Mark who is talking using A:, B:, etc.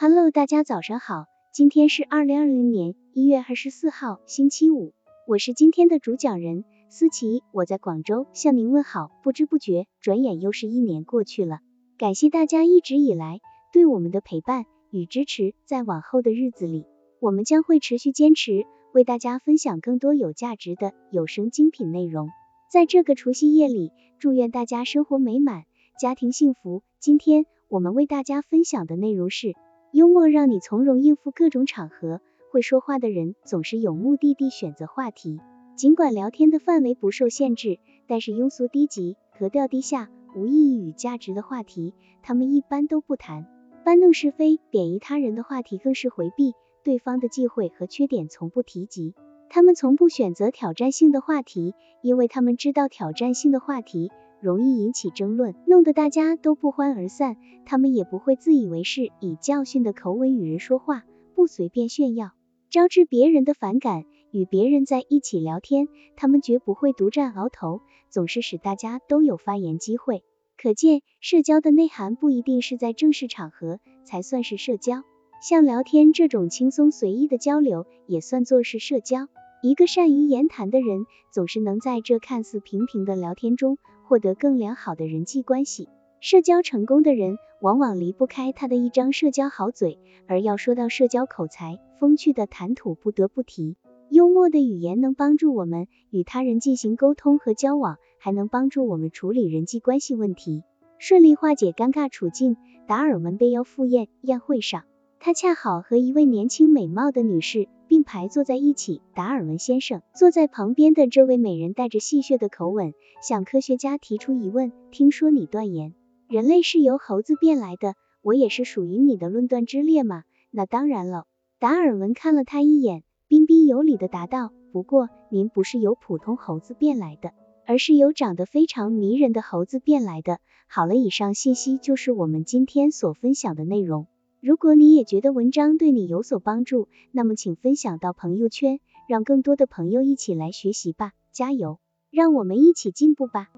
A: Hello，大家早上好，今天是二零二零年一月二十四号，星期五，我是今天的主讲人思琪，我在广州向您问好。不知不觉，转眼又是一年过去了，感谢大家一直以来对我们的陪伴与支持，在往后的日子里，我们将会持续坚持为大家分享更多有价值的有声精品内容。在这个除夕夜里，祝愿大家生活美满，家庭幸福。今天我们为大家分享的内容是。幽默让你从容应付各种场合，会说话的人总是有目的地选择话题。尽管聊天的范围不受限制，但是庸俗低级、格调低下、无意义与价值的话题，他们一般都不谈。搬弄是非、贬义他人的话题更是回避，对方的忌讳和缺点从不提及。他们从不选择挑战性的话题，因为他们知道挑战性的话题。容易引起争论，弄得大家都不欢而散。他们也不会自以为是，以教训的口吻与人说话，不随便炫耀，招致别人的反感。与别人在一起聊天，他们绝不会独占鳌头，总是使大家都有发言机会。可见，社交的内涵不一定是在正式场合才算是社交，像聊天这种轻松随意的交流，也算作是社交。一个善于言谈的人，总是能在这看似平平的聊天中。获得更良好的人际关系，社交成功的人往往离不开他的一张社交好嘴。而要说到社交口才，风趣的谈吐不得不提。幽默的语言能帮助我们与他人进行沟通和交往，还能帮助我们处理人际关系问题，顺利化解尴尬处境。达尔文被邀赴宴，宴会上，他恰好和一位年轻美貌的女士。并排坐在一起。达尔文先生坐在旁边的这位美人带着戏谑的口吻向科学家提出疑问：“听说你断言人类是由猴子变来的，我也是属于你的论断之列吗？”“那当然了。”达尔文看了他一眼，彬彬有礼的答道：“不过您不是由普通猴子变来的，而是由长得非常迷人的猴子变来的。”好了，以上信息就是我们今天所分享的内容。如果你也觉得文章对你有所帮助，那么请分享到朋友圈，让更多的朋友一起来学习吧，加油，让我们一起进步吧。